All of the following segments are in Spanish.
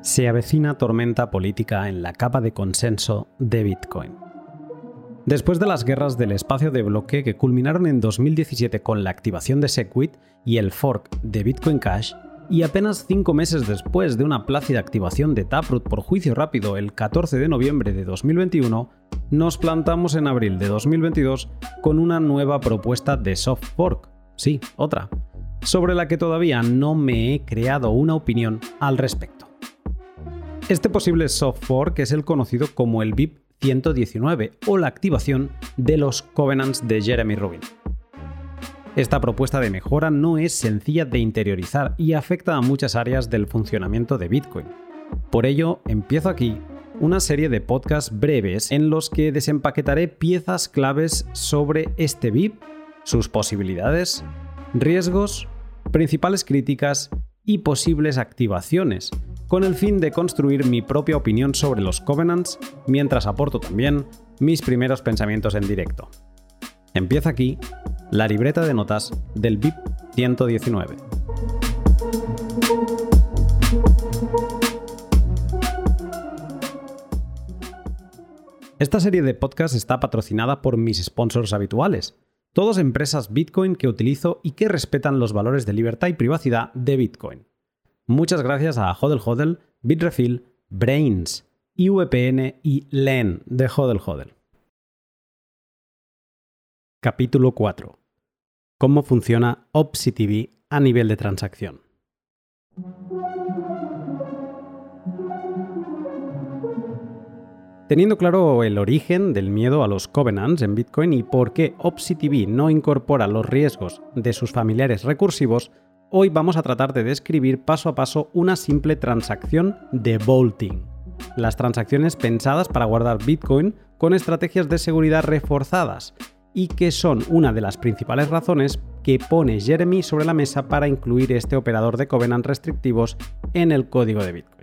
Se avecina tormenta política en la capa de consenso de Bitcoin. Después de las guerras del espacio de bloque que culminaron en 2017 con la activación de Segwit y el fork de Bitcoin Cash, y apenas cinco meses después de una plácida activación de Taproot por juicio rápido el 14 de noviembre de 2021, nos plantamos en abril de 2022 con una nueva propuesta de soft fork. Sí, otra, sobre la que todavía no me he creado una opinión al respecto. Este posible soft fork es el conocido como el BIP 119 o la activación de los covenants de Jeremy Rubin. Esta propuesta de mejora no es sencilla de interiorizar y afecta a muchas áreas del funcionamiento de Bitcoin. Por ello, empiezo aquí una serie de podcasts breves en los que desempaquetaré piezas claves sobre este BIP, sus posibilidades, riesgos, principales críticas y posibles activaciones, con el fin de construir mi propia opinión sobre los covenants, mientras aporto también mis primeros pensamientos en directo. Empieza aquí la libreta de notas del BIP 119. Esta serie de podcasts está patrocinada por mis sponsors habituales, todos empresas Bitcoin que utilizo y que respetan los valores de libertad y privacidad de Bitcoin. Muchas gracias a Hodel Hodel, Bitrefill, Brains, IVPN y LEN de Hodel Hodel. Capítulo 4. Cómo funciona OpsiTV a nivel de transacción. Teniendo claro el origen del miedo a los covenants en Bitcoin y por qué OpsiTV no incorpora los riesgos de sus familiares recursivos, Hoy vamos a tratar de describir paso a paso una simple transacción de vaulting. Las transacciones pensadas para guardar Bitcoin con estrategias de seguridad reforzadas y que son una de las principales razones que pone Jeremy sobre la mesa para incluir este operador de covenant restrictivos en el código de Bitcoin.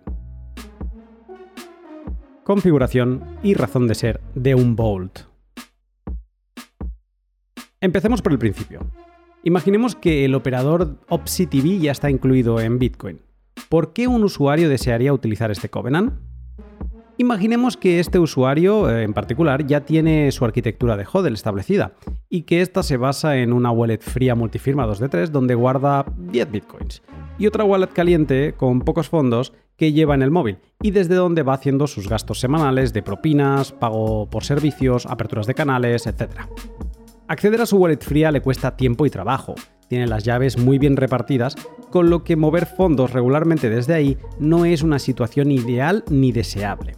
Configuración y razón de ser de un vault. Empecemos por el principio. Imaginemos que el operador OpsiTV ya está incluido en Bitcoin. ¿Por qué un usuario desearía utilizar este Covenant? Imaginemos que este usuario eh, en particular ya tiene su arquitectura de HODL establecida y que esta se basa en una wallet fría multifirma 2 d 3 donde guarda 10 bitcoins y otra wallet caliente con pocos fondos que lleva en el móvil y desde donde va haciendo sus gastos semanales de propinas, pago por servicios, aperturas de canales, etc. Acceder a su wallet fría le cuesta tiempo y trabajo, tiene las llaves muy bien repartidas, con lo que mover fondos regularmente desde ahí no es una situación ideal ni deseable.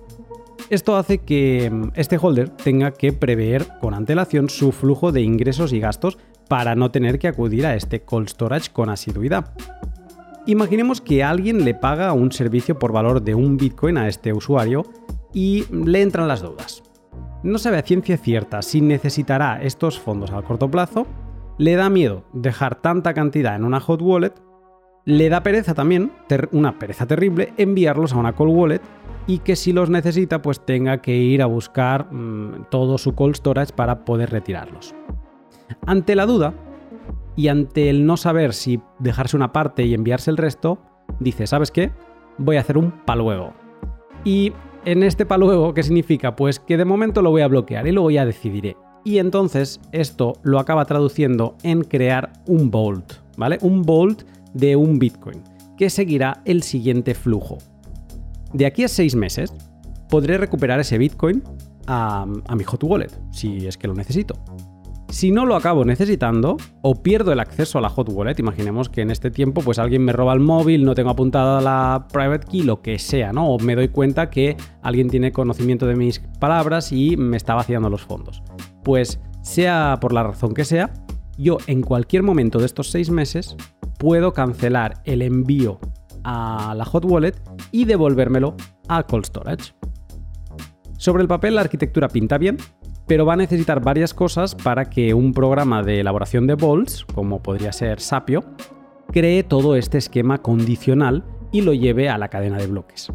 Esto hace que mm, este holder tenga que prever con antelación su flujo de ingresos y gastos para no tener que acudir a este cold storage con asiduidad. Imaginemos que alguien le paga un servicio por valor de un Bitcoin a este usuario y le entran las dudas no sabe a ciencia cierta si necesitará estos fondos a corto plazo, le da miedo dejar tanta cantidad en una hot wallet, le da pereza también, una pereza terrible, enviarlos a una cold wallet y que si los necesita pues tenga que ir a buscar mm, todo su cold storage para poder retirarlos. Ante la duda y ante el no saber si dejarse una parte y enviarse el resto, dice, ¿sabes qué? Voy a hacer un paluego. Y en este paluego, ¿qué significa? Pues que de momento lo voy a bloquear y luego ya decidiré. Y entonces esto lo acaba traduciendo en crear un Bolt, ¿vale? Un Bolt de un Bitcoin, que seguirá el siguiente flujo. De aquí a seis meses, podré recuperar ese Bitcoin a, mi hot wallet, si es que lo necesito. Si no lo acabo necesitando o pierdo el acceso a la hot wallet, imaginemos que en este tiempo pues alguien me roba el móvil, no tengo apuntada la private key, lo que sea, ¿no? O me doy cuenta que alguien tiene conocimiento de mis palabras y me está vaciando los fondos. Pues sea por la razón que sea, yo en cualquier momento de estos seis meses puedo cancelar el envío a la hot wallet y devolvérmelo a cold storage. Sobre el papel la arquitectura pinta bien, pero va a necesitar varias cosas para que un programa de elaboración de bolts, como podría ser Sapio, cree todo este esquema condicional y lo lleve a la cadena de bloques.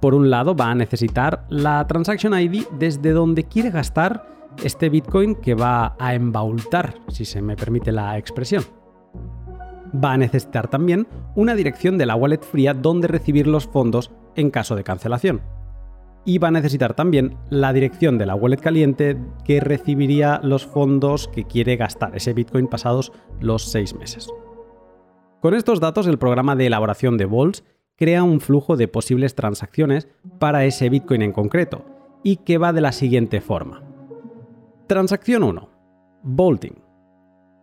Por un lado, va a necesitar la Transaction ID desde donde quiere gastar este Bitcoin que va a embaultar, si se me permite la expresión. va a necesitar también una dirección de la wallet fría donde recibir los fondos en caso de cancelación. Y va a necesitar también la dirección de la wallet caliente que recibiría los fondos que quiere gastar, ese Bitcoin pasados los seis meses. Con estos datos, el programa de elaboración de Vaults crea un flujo de posibles transacciones para ese Bitcoin en concreto, y que va de la siguiente forma. Transacción 1. Vaulting.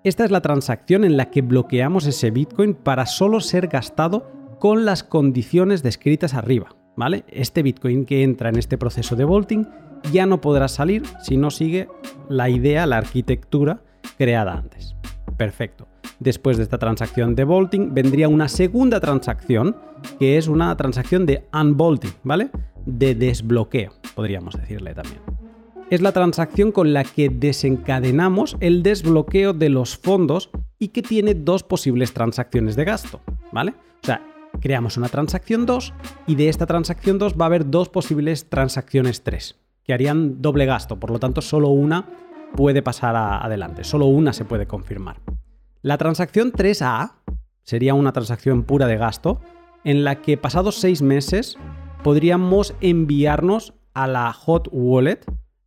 Esta es la transacción en la que bloqueamos ese Bitcoin para solo ser gastado con las condiciones descritas arriba. ¿Vale? Este Bitcoin que entra en este proceso de vaulting ya no podrá salir si no sigue la idea, la arquitectura creada antes. Perfecto. Después de esta transacción de vaulting vendría una segunda transacción que es una transacción de unvaulting, ¿vale? De desbloqueo, podríamos decirle también es la transacción con la que desencadenamos el desbloqueo de los fondos y que tiene dos posibles transacciones de gasto, ¿vale? O sea, creamos una transacción 2 y de esta transacción 2 va a haber dos posibles transacciones 3 que harían doble gasto, por lo tanto solo una puede pasar adelante, solo una se puede confirmar. La transacción 3A sería una transacción pura de gasto en la que pasados seis meses podríamos enviarnos a la hot wallet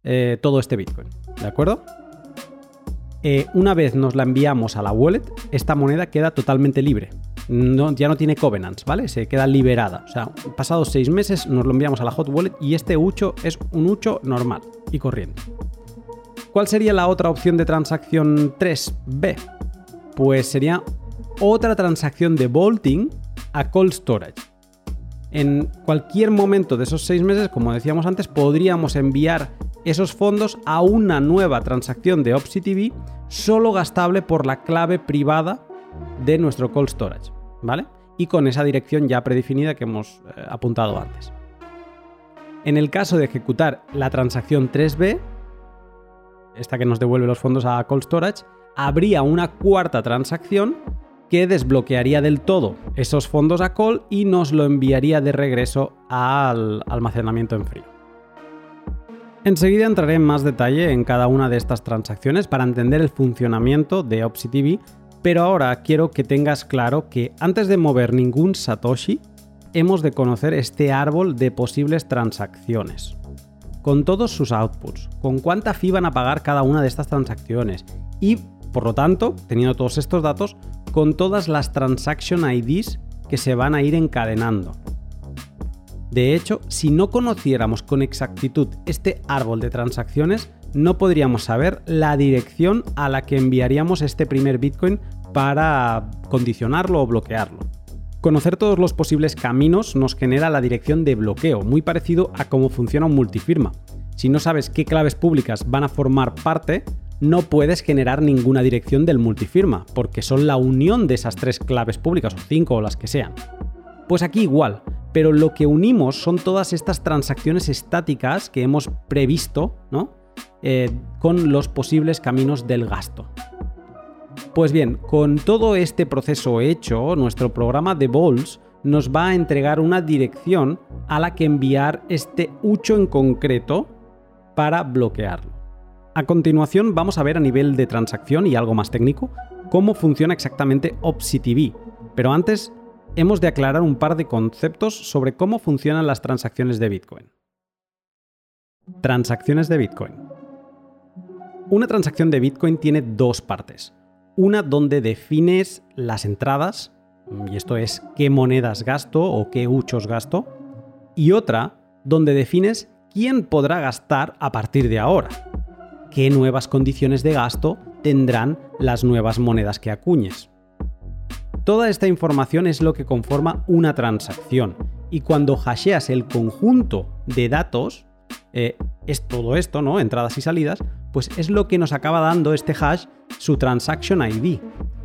eh, todo este Bitcoin. ¿De acuerdo? Eh, una vez nos la enviamos a la wallet, esta moneda queda totalmente libre. Ya no tiene covenants, ¿vale? Se queda liberada. O sea, pasados seis meses nos lo enviamos a la hot wallet y este ucho es un ucho normal y corriente. ¿Cuál sería la otra opción de transacción 3B? Pues sería otra transacción de vaulting a cold storage. En cualquier momento de esos seis meses, como decíamos antes, podríamos enviar esos fondos a una nueva transacción de OpsiTV solo gastable por la clave privada de nuestro cold storage, Y con esa dirección ya predefinida que hemos eh, apuntado antes. En el caso de ejecutar la transacción 3B, esta que nos devuelve los fondos a cold storage, habría una cuarta transacción que desbloquearía del todo esos fondos a call y nos lo enviaría de regreso al almacenamiento en frío. Enseguida entraré en más detalle en cada una de estas transacciones para entender el funcionamiento de OpsiTV, pero ahora quiero que tengas claro que antes de mover ningún Satoshi, hemos de conocer este árbol de posibles transacciones. Con todos sus outputs, con cuánta fee van a pagar cada una de estas transacciones y, por lo tanto, teniendo todos estos datos, con todas las transaction IDs que se van a ir encadenando. De hecho, si no conociéramos con exactitud este árbol de transacciones, no podríamos saber la dirección a la que enviaríamos este primer Bitcoin para condicionarlo o bloquearlo. Conocer todos los posibles caminos nos genera la dirección de bloqueo, muy parecido a cómo funciona un multifirma. Si no sabes qué claves públicas van a formar parte, no puedes generar ninguna dirección del multifirma, porque son la unión de esas tres claves públicas, o cinco o las que sean. Pues aquí igual, pero lo que unimos son todas estas transacciones estáticas que hemos previsto, ¿no? Eh, con los posibles caminos del gasto. Pues bien, con todo este proceso hecho, nuestro programa de Balls nos va a entregar una dirección a la que enviar este ucho en concreto para bloquearlo. A continuación vamos a ver a nivel de transacción y algo más técnico cómo funciona exactamente OpsiTV, pero antes hemos de aclarar un par de conceptos sobre cómo funcionan las transacciones de Bitcoin. Transacciones de Bitcoin. Una transacción de Bitcoin tiene dos partes. Una donde defines las entradas, y esto es qué monedas gasto o qué huchos gasto, y otra donde defines quién podrá gastar a partir de ahora, qué nuevas condiciones de gasto tendrán las nuevas monedas que acuñes. Toda esta información es lo que conforma una transacción. Y cuando hasheas el conjunto de datos, eh, es todo esto, ¿no? Entradas y salidas, pues es lo que nos acaba dando este hash su transaction ID.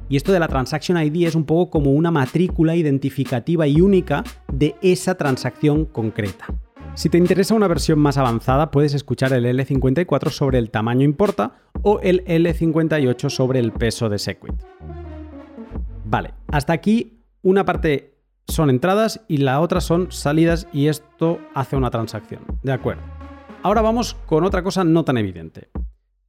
Y esto de la transaction ID es un poco como una matrícula identificativa y única de esa transacción concreta. Si te interesa una versión más avanzada, puedes escuchar el L54 sobre el tamaño importa o el L58 sobre el peso de Sequit. Vale, hasta aquí una parte son entradas y la otra son salidas y esto hace una transacción. De acuerdo. Ahora vamos con otra cosa no tan evidente.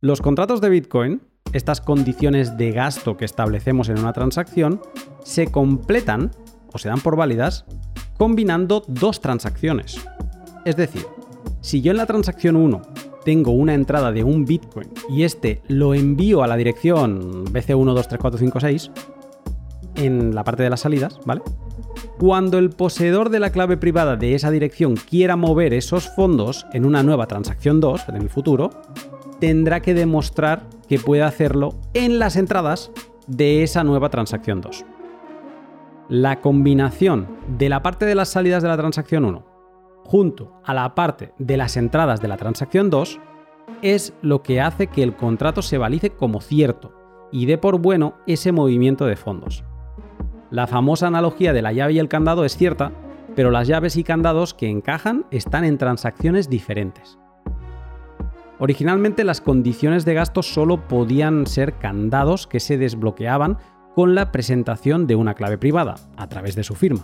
Los contratos de Bitcoin estas condiciones de gasto que establecemos en una transacción se completan o se dan por válidas combinando dos transacciones. Es decir, si yo en la transacción 1 tengo una entrada de un Bitcoin y este lo envío a la dirección BC123456 en la parte de las salidas, ¿vale? Cuando el poseedor de la clave privada de esa dirección quiera mover esos fondos en una nueva transacción 2 en el futuro, tendrá que demostrar que puede hacerlo en las entradas de esa nueva transacción 2. La combinación de la parte de las salidas de la transacción 1 junto a la parte de las entradas de la transacción 2 es lo que hace que el contrato se valice como cierto y dé por bueno ese movimiento de fondos. La famosa analogía de la llave y el candado es cierta, pero las llaves y candados que encajan están en transacciones diferentes. Originalmente las condiciones de gasto solo podían ser candados que se desbloqueaban con la presentación de una clave privada, a través de su firma.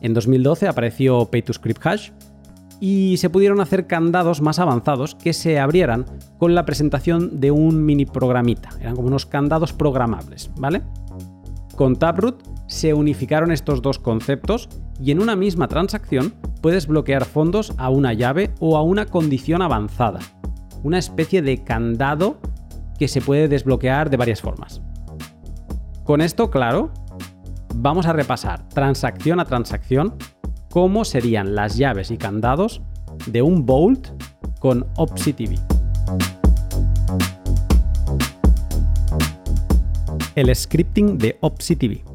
En 2012 apareció Pay to Script Hash y se pudieron hacer candados más avanzados que se abrieran con la presentación de un mini programita. Eran como unos candados programables, ¿vale? Con Taproot se unificaron estos dos conceptos y en una misma transacción puedes bloquear fondos a una llave o a una condición avanzada. Una especie de candado que se puede desbloquear de varias formas. Con esto, claro, vamos a repasar transacción a transacción cómo serían las llaves y candados de un Bolt con OpsiTV. El scripting de OpsiTV.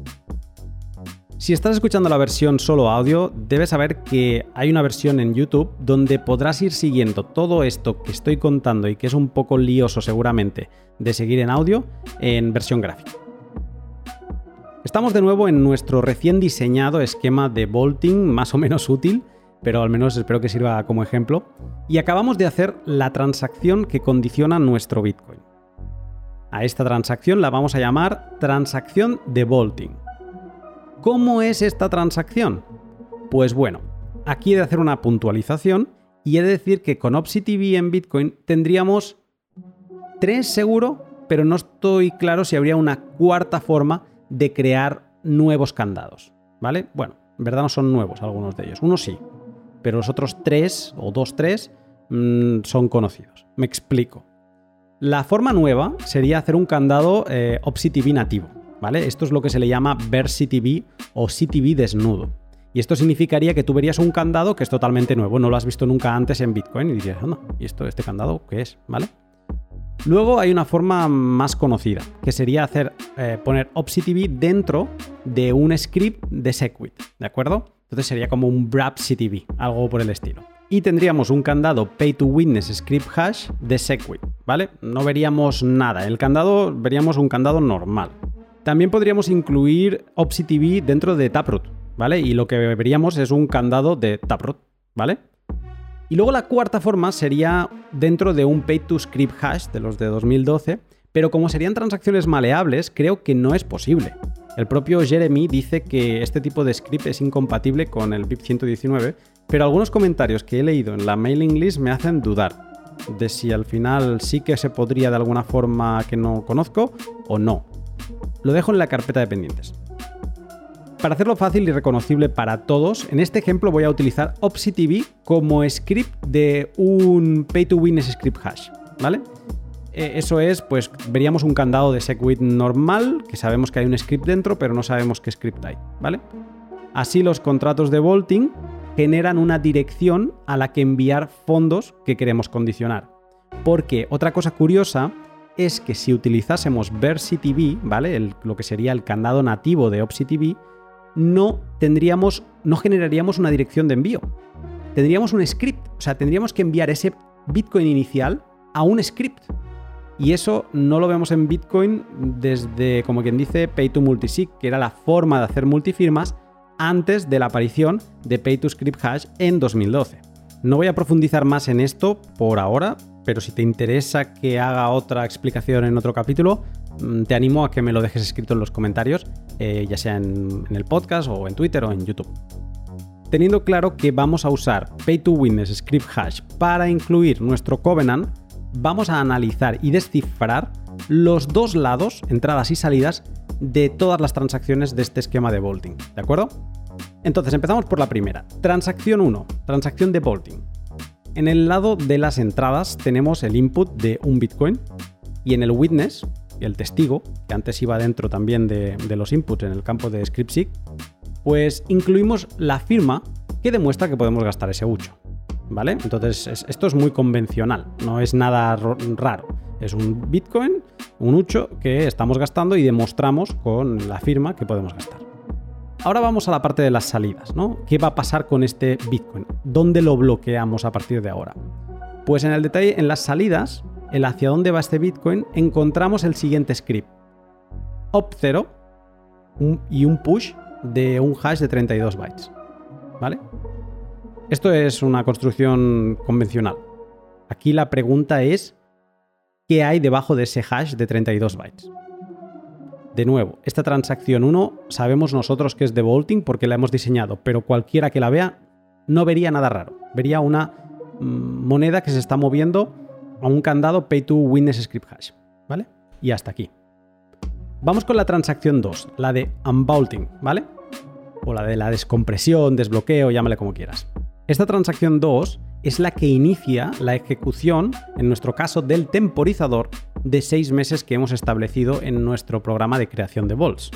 Si estás escuchando la versión solo audio, debes saber que hay una versión en YouTube donde podrás ir siguiendo todo esto que estoy contando y que es un poco lioso seguramente de seguir en audio en versión gráfica. Estamos de nuevo en nuestro recién diseñado esquema de bolting más o menos útil, pero al menos espero que sirva como ejemplo, y acabamos de hacer la transacción que condiciona nuestro Bitcoin. A esta transacción la vamos a llamar transacción de bolting. ¿Cómo es esta transacción? Pues bueno, aquí he de hacer una puntualización y he de decir que con OpsiTV en Bitcoin tendríamos tres seguro, pero no estoy claro si habría una cuarta forma de crear nuevos candados, ¿vale? Bueno, en verdad no son nuevos algunos de ellos, uno sí, pero los otros tres o dos, tres mm, son conocidos. Me explico. La forma nueva sería hacer un candado eh, OpsiTV nativo, ¿vale? Esto es lo que se le llama VersiTV o CTV desnudo. Y esto significaría que tú verías un candado que es totalmente nuevo, no lo has visto nunca antes en Bitcoin y dirías, no, ¿y esto, este candado qué es? ¿Vale? Luego hay una forma más conocida, que sería hacer, eh, poner OpsiTV dentro de un script de Segwit, ¿de acuerdo? Entonces sería como un CTV, algo por el estilo. Y tendríamos un candado Pay to Witness Script Hash de Segwit, ¿vale? No veríamos nada. El candado veríamos un candado normal. También podríamos incluir OpsiTV dentro de Taproot, ¿vale? Y lo que veríamos es un candado de Taproot, ¿vale? Y luego la cuarta forma sería dentro de un pay to script hash de los de 2012, pero como serían transacciones maleables, creo que no es posible. El propio Jeremy dice que este tipo de script es incompatible con el BIP 119, pero algunos comentarios que he leído en la mailing list me hacen dudar de si al final sí que se podría de alguna forma que no conozco o no. Lo dejo en la carpeta de pendientes. Para hacerlo fácil y reconocible para todos, en este ejemplo voy a utilizar OpsiTV como script de un Pay to Win script hash, ¿vale? Eh, eso es, pues veríamos un candado de SegWit normal, que sabemos que hay un script dentro, pero no sabemos qué script hay, ¿vale? Así los contratos de Vaulting generan una dirección a la que enviar fondos que queremos condicionar. Porque otra cosa curiosa es que si utilizásemos VersiTV, ¿vale? lo que sería el candado nativo de OpsiTV, no tendríamos, no generaríamos una dirección de envío. Tendríamos un script, o sea, tendríamos que enviar ese Bitcoin inicial a un script. Y eso no lo vemos en Bitcoin desde, como quien dice, Pay to Multisig, que era la forma de hacer multifirmas antes de la aparición de Pay to Script Hash en 2012. No voy a profundizar más en esto por ahora, pero si te interesa que haga otra explicación en otro capítulo, mm, te animo a que me lo dejes escrito en los comentarios, eh, ya sea en, el podcast o en Twitter o en YouTube. Teniendo claro que vamos a usar Pay to Witness Script Hash para incluir nuestro Covenant, vamos a analizar y descifrar los dos lados, entradas y salidas, de todas las transacciones de este esquema de Bolting. ¿De acuerdo? Entonces empezamos por la primera. Transacción 1, transacción de Bolting. En el lado de las entradas tenemos el input de un Bitcoin y en el witness, el testigo, que antes iba dentro también de, los inputs en el campo de ScriptSeek, pues incluimos la firma que demuestra que podemos gastar ese 8. ¿Vale? Entonces esto es muy convencional, no es nada raro. Es un Bitcoin, un 8 que estamos gastando y demostramos con la firma que podemos gastar. Ahora vamos a la parte de las salidas, ¿no? ¿Qué va a pasar con este Bitcoin? ¿Dónde lo bloqueamos a partir de ahora? Pues en el detalle, en las salidas, el hacia dónde va este Bitcoin, encontramos el siguiente script. Op0 y un push de un hash de 32 bytes. ¿Vale? Esto es una construcción convencional. Aquí la pregunta es, ¿qué hay debajo de ese hash de 32 bytes? De nuevo, esta transacción 1 sabemos nosotros que es de Vaulting porque la hemos diseñado, pero cualquiera que la vea no vería nada raro. Vería una mm, moneda que se está moviendo a un candado Pay to Witness Script Hash. ¿Vale? Y hasta aquí. Vamos con la transacción 2, la de Unvaulting, ¿vale? O la de la descompresión, desbloqueo, llámale como quieras. Esta transacción 2 es la que inicia la ejecución, en nuestro caso, del temporizador de seis meses que hemos establecido en nuestro programa de creación de vols.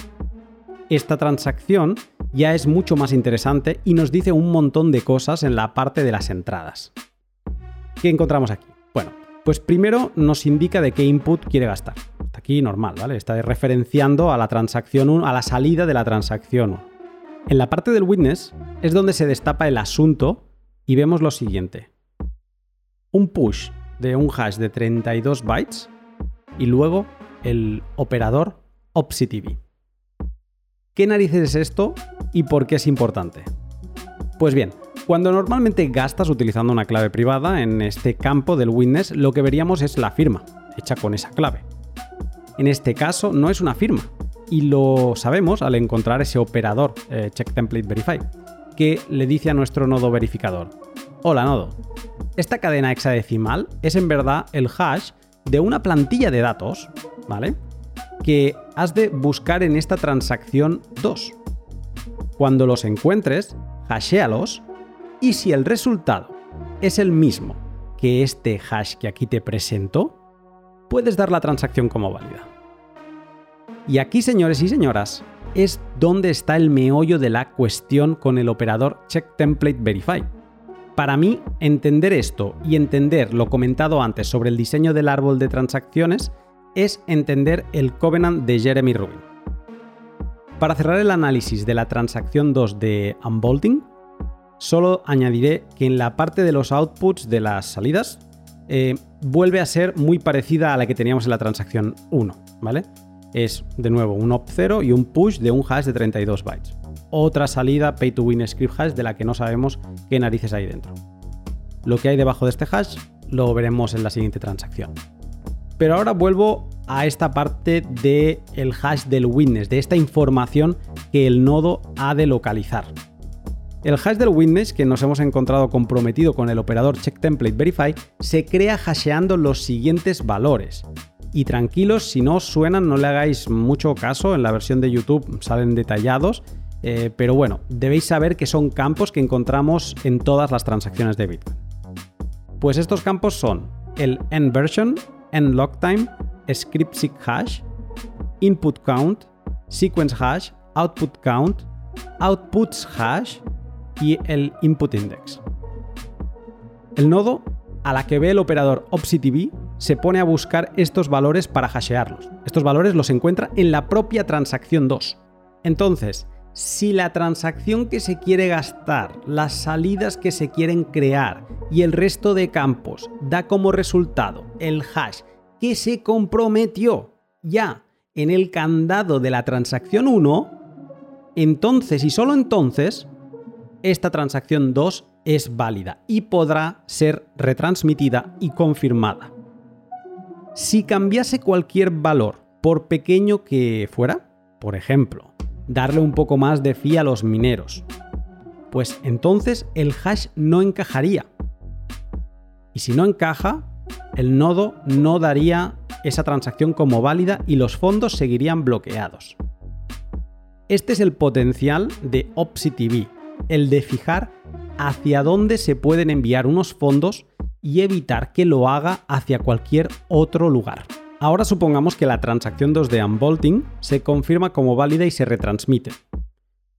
Esta transacción ya es mucho más interesante y nos dice un montón de cosas en la parte de las entradas. ¿Qué encontramos aquí? Bueno, pues primero nos indica de qué input quiere gastar. Aquí normal, ¿vale? Está referenciando a la transacción 1, a la salida de la transacción 1. En la parte del witness es donde se destapa el asunto y vemos lo siguiente. Un push de un hash de 32 bytes y luego el operador OpsiTV. ¿Qué narices es esto y por qué es importante? Pues bien, cuando normalmente gastas utilizando una clave privada en este campo del witness, lo que veríamos es la firma, hecha con esa clave. En este caso no es una firma, y lo sabemos al encontrar ese operador eh, check template verify, que le dice a nuestro nodo verificador, hola nodo, esta cadena hexadecimal es en verdad el hash de una plantilla de datos, ¿vale? Que has de buscar en esta transacción 2. Cuando los encuentres, hashéalos y si el resultado es el mismo que este hash que aquí te presento, puedes dar la transacción como válida. Y aquí, señores y señoras, es donde está el meollo de la cuestión con el operador checkTemplateVerify. Para mí, entender esto y entender lo comentado antes sobre el diseño del árbol de transacciones es entender el Covenant de Jeremy Rubin. Para cerrar el análisis de la transacción 2 de Unbolting, solo añadiré que en la parte de los outputs de las salidas eh, vuelve a ser muy parecida a la que teníamos en la transacción 1, ¿vale? Es de nuevo un op0 y un push de un hash de 32 bytes otra salida pay to win script hash de la que no sabemos qué narices hay dentro. Lo que hay debajo de este hash lo veremos en la siguiente transacción. Pero ahora vuelvo a esta parte del el hash del witness, de esta información que el nodo ha de localizar. El hash del witness que nos hemos encontrado comprometido con el operador checkTemplateVerify se crea hasheando los siguientes valores. Y tranquilos, si no suenan, no le hagáis mucho caso, en la versión de YouTube salen detallados eh, pero bueno, debéis saber que son campos que encontramos en todas las transacciones de Bitcoin. Pues estos campos son el end version, end lock time, script seek hash, input count, sequence hash, output count, outputs hash y el input index. El nodo a la que ve el operador OpsiTV se pone a buscar estos valores para hashearlos. Estos valores los encuentra en la propia transacción 2. Entonces, si la transacción que se quiere gastar, las salidas que se quieren crear y el resto de campos da como resultado el hash que se comprometió ya en el candado de la transacción 1, entonces y solo entonces esta transacción 2 es válida y podrá ser retransmitida y confirmada. Si cambiase cualquier valor, por pequeño que fuera, por ejemplo, darle un poco más de fee a los mineros. Pues entonces el hash no encajaría. Y si no encaja, el nodo no daría esa transacción como válida y los fondos seguirían bloqueados. Este es el potencial de OpsiTV, el de fijar hacia dónde se pueden enviar unos fondos y evitar que lo haga hacia cualquier otro lugar. Ahora supongamos que la transacción 2 de unbolting se confirma como válida y se retransmite.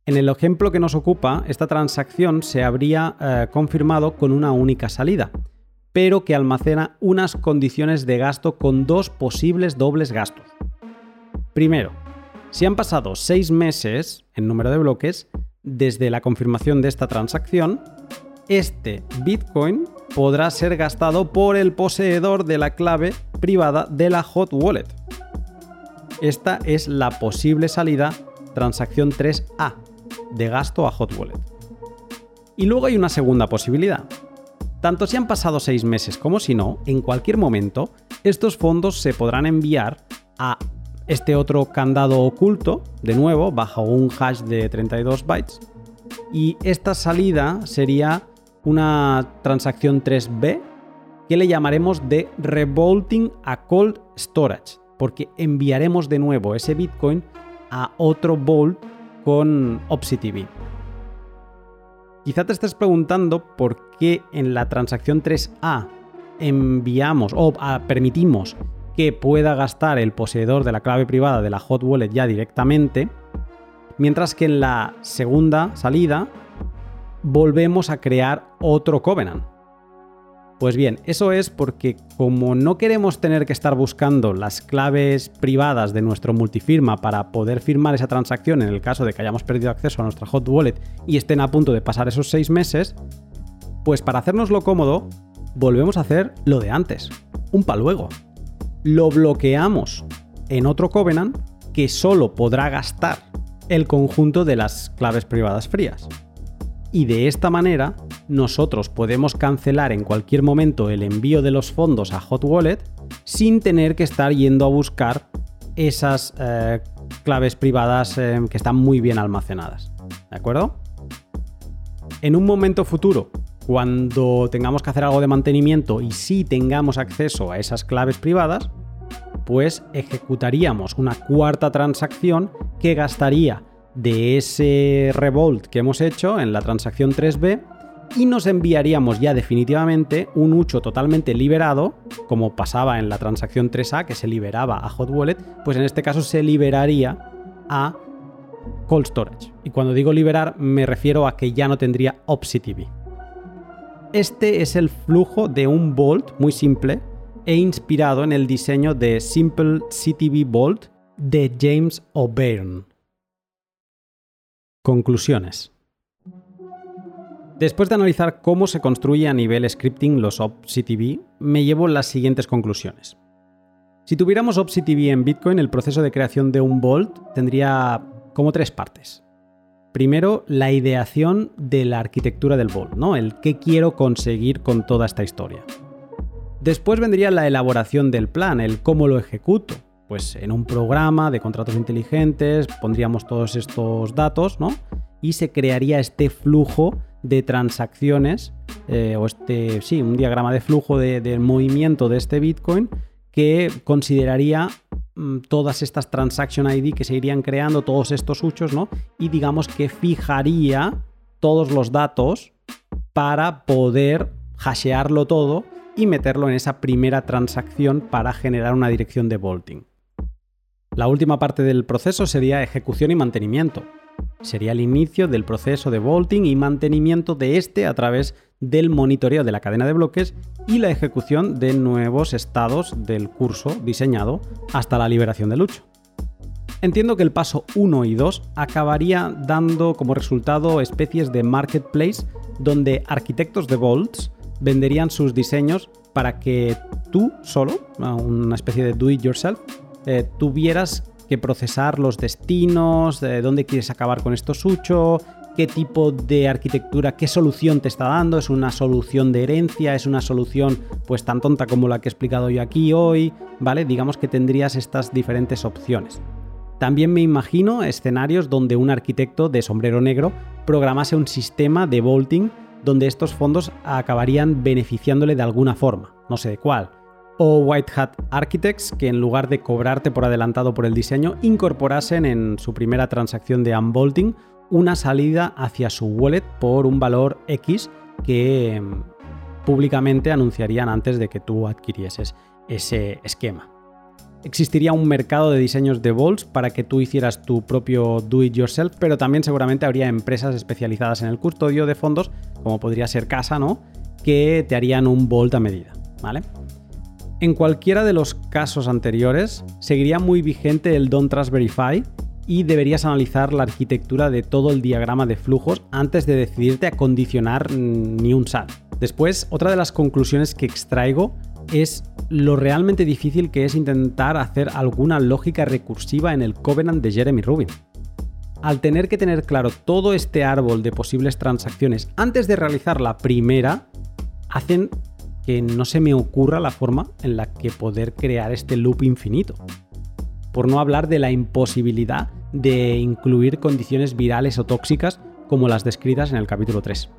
En el ejemplo que nos ocupa, esta transacción se habría eh, confirmado con una única salida, pero que almacena unas condiciones de gasto con dos posibles dobles gastos. Primero, si han pasado seis meses en número de bloques desde la confirmación de esta transacción, este Bitcoin podrá ser gastado por el poseedor de la clave privada de la hot wallet. Esta es la posible salida transacción 3A de gasto a hot wallet. Y luego hay una segunda posibilidad. Tanto si han pasado seis meses como si no, en cualquier momento, estos fondos se podrán enviar a este otro candado oculto, de nuevo, bajo un hash de 32 bytes. Y esta salida sería una transacción 3B que le llamaremos de revolting a cold storage, porque enviaremos de nuevo ese Bitcoin a otro vault con OpsiTV. Quizá te estés preguntando por qué en la transacción 3A enviamos o ah, permitimos que pueda gastar el poseedor de la clave privada de la hot wallet ya directamente, mientras que en la segunda salida volvemos a crear otro Covenant. Pues bien, eso es porque como no queremos tener que estar buscando las claves privadas de nuestro multifirma para poder firmar esa transacción en el caso de que hayamos perdido acceso a nuestra hot wallet y estén a punto de pasar esos seis meses, pues para hacernoslo cómodo, volvemos a hacer lo de antes, un paluego. Lo bloqueamos en otro Covenant que solo podrá gastar el conjunto de las claves privadas frías y de esta manera nosotros podemos cancelar en cualquier momento el envío de los fondos a Hot Wallet sin tener que estar yendo a buscar esas eh, claves privadas eh, que están muy bien almacenadas. ¿De acuerdo? En un momento futuro, cuando tengamos que hacer algo de mantenimiento y si tengamos acceso a esas claves privadas, pues ejecutaríamos una cuarta transacción que gastaría de ese revolt que hemos hecho en la transacción 3B y nos enviaríamos ya definitivamente un ucho totalmente liberado, como pasaba en la transacción 3A que se liberaba a Hot Wallet, pues en este caso se liberaría a Cold Storage. Y cuando digo liberar me refiero a que ya no tendría OpsiTV. Este es el flujo de un Vault muy simple e inspirado en el diseño de Simple CTV Vault de James O'Byrne. Conclusiones. Después de analizar cómo se construye a nivel scripting los OpsiTV, me llevo las siguientes conclusiones. Si tuviéramos OpsiTV en Bitcoin, el proceso de creación de un Vault tendría como tres partes. Primero, la ideación de la arquitectura del Vault, ¿no? El qué quiero conseguir con toda esta historia. Después vendría la elaboración del plan, el cómo lo ejecuto, pues en un programa de contratos inteligentes pondríamos todos estos datos, ¿no? Y se crearía este flujo de transacciones, eh, o este, sí, un diagrama de flujo del movimiento de este Bitcoin que consideraría mm, todas estas transaction ID que se irían creando, todos estos huchos, ¿no? Y digamos que fijaría todos los datos para poder hashearlo todo y meterlo en esa primera transacción para generar una dirección de vaulting. La última parte del proceso sería ejecución y mantenimiento. Sería el inicio del proceso de vaulting y mantenimiento de este a través del monitoreo de la cadena de bloques y la ejecución de nuevos estados del curso diseñado hasta la liberación del lucho. Entiendo que el paso 1 y 2 acabaría dando como resultado especies de marketplace donde arquitectos de vaults venderían sus diseños para que tú solo, una especie de do it yourself, eh, tuvieras que procesar los destinos, de dónde quieres acabar con esto sucho, qué tipo de arquitectura, qué solución te está dando, es una solución de herencia, es una solución pues tan tonta como la que he explicado yo aquí hoy, ¿vale? Digamos que tendrías estas diferentes opciones. También me imagino escenarios donde un arquitecto de sombrero negro programase un sistema de vaulting donde estos fondos acabarían beneficiándole de alguna forma, no sé de cuál, O White Hat Architects, que en lugar de cobrarte por adelantado por el diseño, incorporasen en su primera transacción de unbolting una salida hacia su wallet por un valor X que em, públicamente anunciarían antes de que tú adquirieses ese esquema. Existiría un mercado de diseños de vaults para que tú hicieras tu propio do it yourself, pero también seguramente habría empresas especializadas en el custodio de fondos, como podría ser Casa, ¿no? Que te harían un vault a medida, ¿vale? En cualquiera de los casos anteriores, seguiría muy vigente el Don't Trust Verify y deberías analizar la arquitectura de todo el diagrama de flujos antes de decidirte a condicionar ni un SAT. Después, otra de las conclusiones que extraigo es lo realmente difícil que es intentar hacer alguna lógica recursiva en el Covenant de Jeremy Rubin. Al tener que tener claro todo este árbol de posibles transacciones antes de realizar la primera, hacen que no se me ocurra la forma en la que poder crear este loop infinito. Por no hablar de la imposibilidad de incluir condiciones virales o tóxicas como las descritas en el capítulo 3.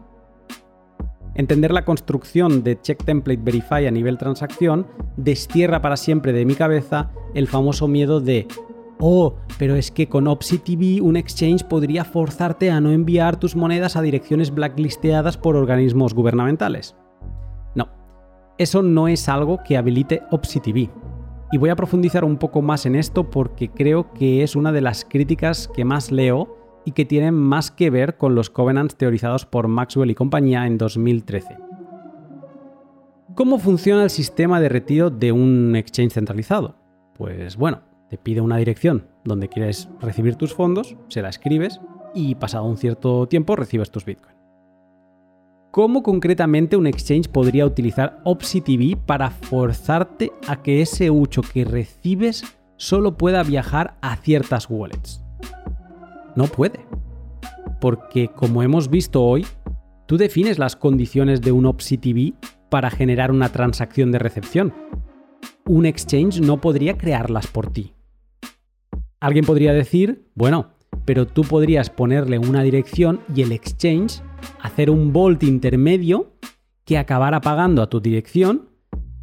Entender la construcción de Check Template Verify a nivel transacción destierra para siempre de mi cabeza el famoso miedo de Oh, pero es que con OpsiTV un exchange podría forzarte a no enviar tus monedas a direcciones blacklisteadas por organismos gubernamentales. Eso no es algo que habilite OpsiTV. Y voy a profundizar un poco más en esto porque creo que es una de las críticas que más leo y que tienen más que ver con los covenants teorizados por Maxwell y compañía en 2013. ¿Cómo funciona el sistema de retiro de un exchange centralizado? Pues bueno, te pide una dirección donde quieres recibir tus fondos, se la escribes y pasado un cierto tiempo recibes tus bitcoins. ¿Cómo concretamente un exchange podría utilizar OpsiTV para forzarte a que ese ucho que recibes solo pueda viajar a ciertas wallets? No puede. Porque como hemos visto hoy, tú defines las condiciones de un OpsiTV para generar una transacción de recepción. Un exchange no podría crearlas por ti. Alguien podría decir, bueno, pero tú podrías ponerle una dirección y el exchange hacer un volt intermedio que acabara pagando a tu dirección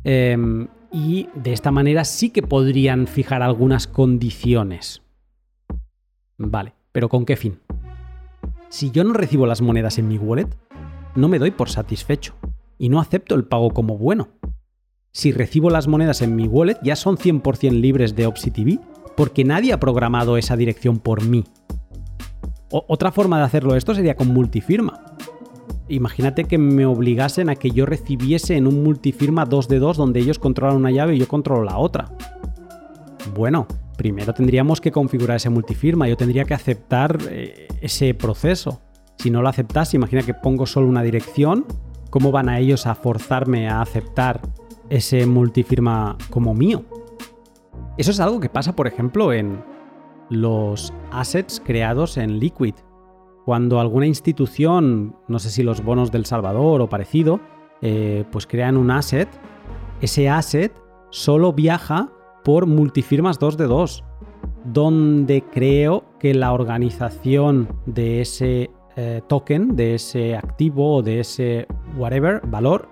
em, y de esta manera sí que podrían fijar algunas condiciones. Vale, pero ¿con qué fin? Si yo no recibo las monedas en mi wallet, no me doy por satisfecho y no acepto el pago como bueno. Si recibo las monedas en mi wallet, ya son 100% libres de OpsiTV porque nadie ha programado esa dirección por mí otra forma de hacerlo esto sería con multifirma. Imagínate que me obligasen a que yo recibiese en un multifirma 2 de 2 donde ellos controlan una llave y yo controlo la otra. Bueno, primero tendríamos que configurar ese multifirma, yo tendría que aceptar eh, ese proceso. Si no lo aceptas, imagina que pongo solo una dirección, ¿cómo van a ellos a forzarme a aceptar ese multifirma como mío? Eso es algo que pasa, por ejemplo, en, los assets creados en Liquid. Cuando alguna institución, no sé si los bonos del Salvador o parecido, eh, pues crean un asset, ese asset solo viaja por multifirmas 2 de 2, donde creo que la organización de ese eh, token, de ese activo o de ese whatever, valor,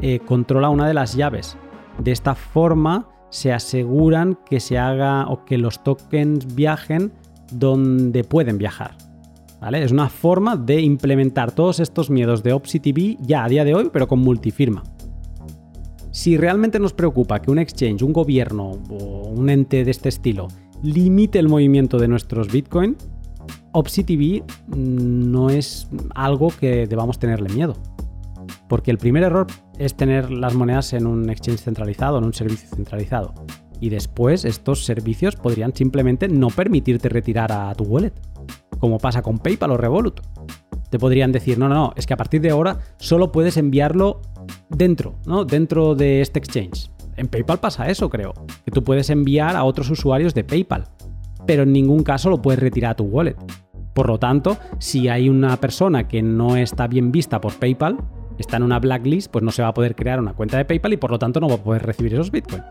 eh, controla una de las llaves. De esta forma, se aseguran que se haga o que los tokens viajen donde pueden viajar. ¿Vale? Es una forma de implementar todos estos miedos de OpsiTV ya a día de hoy, pero con multifirma. Si realmente nos preocupa que un exchange, un gobierno o un ente de este estilo limite el movimiento de nuestros Bitcoin, OpsiTV no es algo que debamos tenerle miedo. Porque el primer error es tener las monedas en un exchange centralizado, en un servicio centralizado. Y después estos servicios podrían simplemente no permitirte retirar a tu wallet, como pasa con PayPal o Revolut. Te podrían decir, no, no, no, es que a partir de ahora solo puedes enviarlo dentro, ¿no? Dentro de este exchange. En PayPal pasa eso, creo, que tú puedes enviar a otros usuarios de PayPal, pero en ningún caso lo puedes retirar a tu wallet. Por lo tanto, si hay una persona que no está bien vista por PayPal, está en una blacklist, pues no se va a poder crear una cuenta de PayPal y por lo tanto no va a poder recibir esos Bitcoin.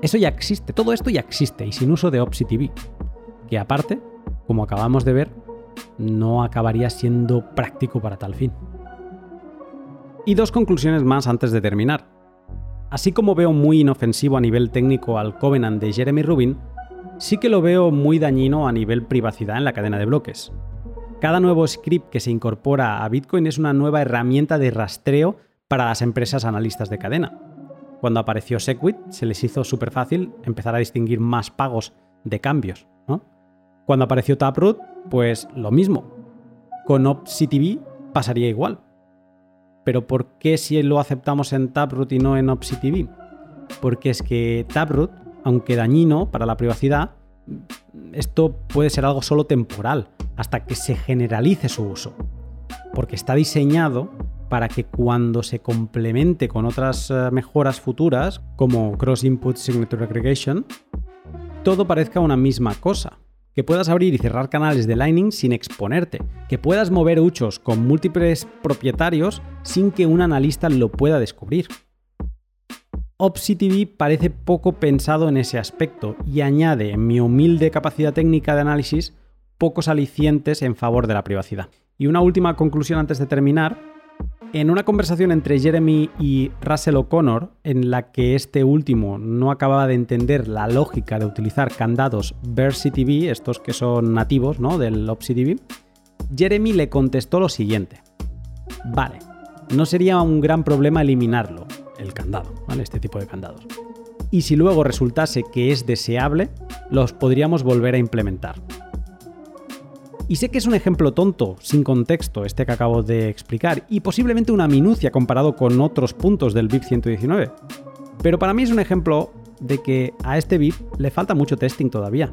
Eso ya existe, todo esto ya existe y sin uso de OpsiTV, que aparte, como acabamos de ver, no acabaría siendo práctico para tal fin. Y dos conclusiones más antes de terminar. así como veo muy inofensivo a nivel técnico al Covenant de Jeremy Rubin, sí que lo veo muy dañino a nivel privacidad en la cadena de bloques. Cada nuevo script que se incorpora a Bitcoin es una nueva herramienta de rastreo para las empresas analistas de cadena. Cuando apareció Segwit, se les hizo súper fácil empezar a distinguir más pagos de cambios. Cuando apareció Taproot, pues lo mismo. Con OpsiTV pasaría igual. Pero ¿por qué si lo aceptamos en Taproot y no en OpsiTV? Porque es que Taproot, aunque dañino para la privacidad, esto puede ser algo solo temporal, hasta que se generalice su uso. Porque está diseñado para que cuando se complemente con otras eh, mejoras futuras, como Cross Input Signature Aggregation, todo parezca una misma cosa. Que puedas abrir y cerrar canales de Lightning sin exponerte, que puedas mover huchos con múltiples propietarios sin que un analista lo pueda descubrir. OpsiTV parece poco pensado en ese aspecto y añade, en mi humilde capacidad técnica de análisis, pocos alicientes en favor de la privacidad. Y una última conclusión antes de terminar en una conversación entre Jeremy y Russell O'Connor, en la que este último no acababa de entender la lógica de utilizar candados VersiTV, estos que son nativos ¿no? del OpsiTV, Jeremy le contestó lo siguiente. Vale, no sería un gran problema eliminarlo, el candado, ¿vale? este tipo de candados. Y si luego resultase que es deseable, los podríamos volver a implementar. Y sé que es un ejemplo tonto, sin contexto, este que acabo de explicar, y posiblemente una minucia comparado con otros puntos del BIP 119. Pero para mí es un ejemplo de que a este BIP le falta mucho testing todavía.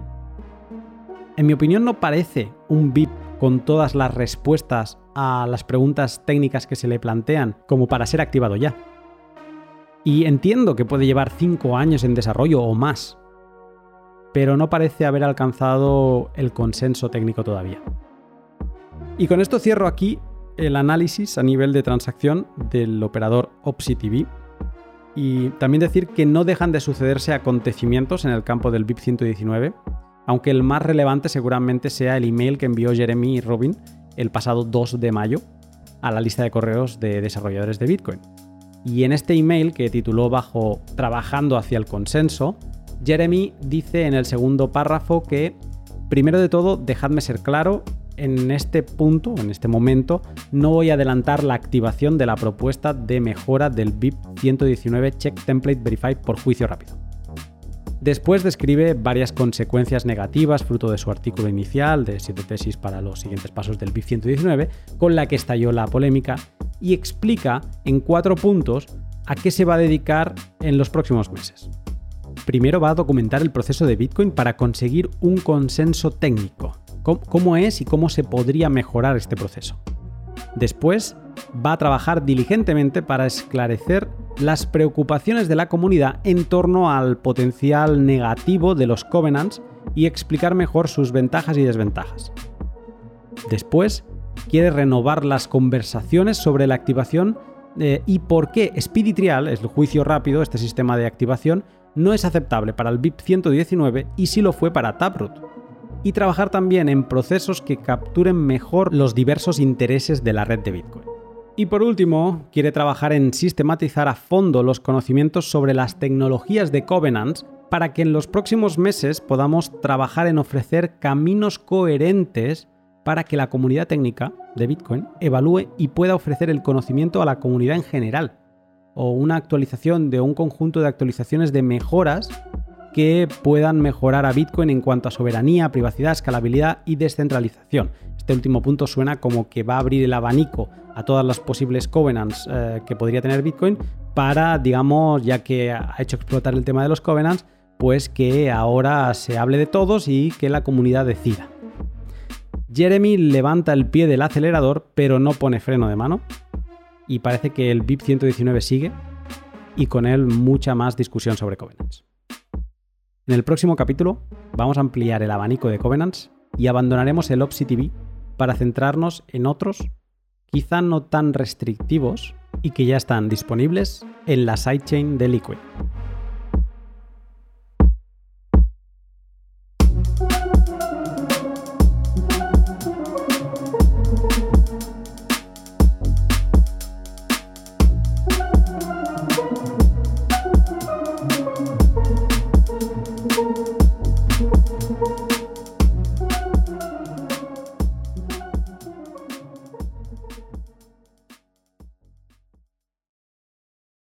En mi opinión no parece un BIP con todas las respuestas a las preguntas técnicas que se le plantean como para ser activado ya. Y entiendo que puede llevar 5 años en desarrollo o más, pero no parece haber alcanzado el consenso técnico todavía. Y con esto cierro aquí el análisis a nivel de transacción del operador OpsiTV. Y también decir que no dejan de sucederse acontecimientos en el campo del BIP 119, aunque el más relevante seguramente sea el email que envió Jeremy Robin el pasado 2 de mayo a la lista de correos de desarrolladores de Bitcoin. Y en este email que tituló bajo Trabajando hacia el consenso, Jeremy dice en el segundo párrafo que, primero de todo, dejadme ser claro, en este punto, en este momento, no voy a adelantar la activación de la propuesta de mejora del BIP 119 Check Template Verify por juicio rápido. Después describe varias consecuencias negativas fruto de su artículo inicial de 7 tesis para los siguientes pasos del BIP 119, con la que estalló la polémica, y explica en cuatro puntos a qué se va a dedicar en los próximos meses primero va a documentar el proceso de Bitcoin para conseguir un consenso técnico. ¿Cómo es y cómo se podría mejorar este proceso? Después va a trabajar diligentemente para esclarecer las preocupaciones de la comunidad en torno al potencial negativo de los covenants y explicar mejor sus ventajas y desventajas. Después, quiere renovar las conversaciones sobre la activación eh, y por qué Speedy Trial, es el juicio rápido, este sistema de activación, no es aceptable para el BIP 119 y sí lo fue para Taproot. Y trabajar también en procesos que capturen mejor los diversos intereses de la red de Bitcoin. Y por último, quiere trabajar en sistematizar a fondo los conocimientos sobre las tecnologías de Covenants para que en los próximos meses podamos trabajar en ofrecer caminos coherentes para que la comunidad técnica de Bitcoin evalúe y pueda ofrecer el conocimiento a la comunidad en general o una actualización de un conjunto de actualizaciones de mejoras que puedan mejorar a Bitcoin en cuanto a soberanía, privacidad, escalabilidad y descentralización. Este último punto suena como que va a abrir el abanico a todas las posibles covenants eh, que podría tener Bitcoin para, digamos, ya que ha hecho explotar el tema de los covenants, pues que ahora se hable de todos y que la comunidad decida. Jeremy levanta el pie del acelerador, pero no pone freno de mano y parece que el BIP 119 sigue y con él mucha más discusión sobre Covenants. En el próximo capítulo vamos a ampliar el abanico de Covenants y abandonaremos el OpsiTV para centrarnos en otros, quizá no tan restrictivos y que ya están disponibles en la sidechain de Liquid.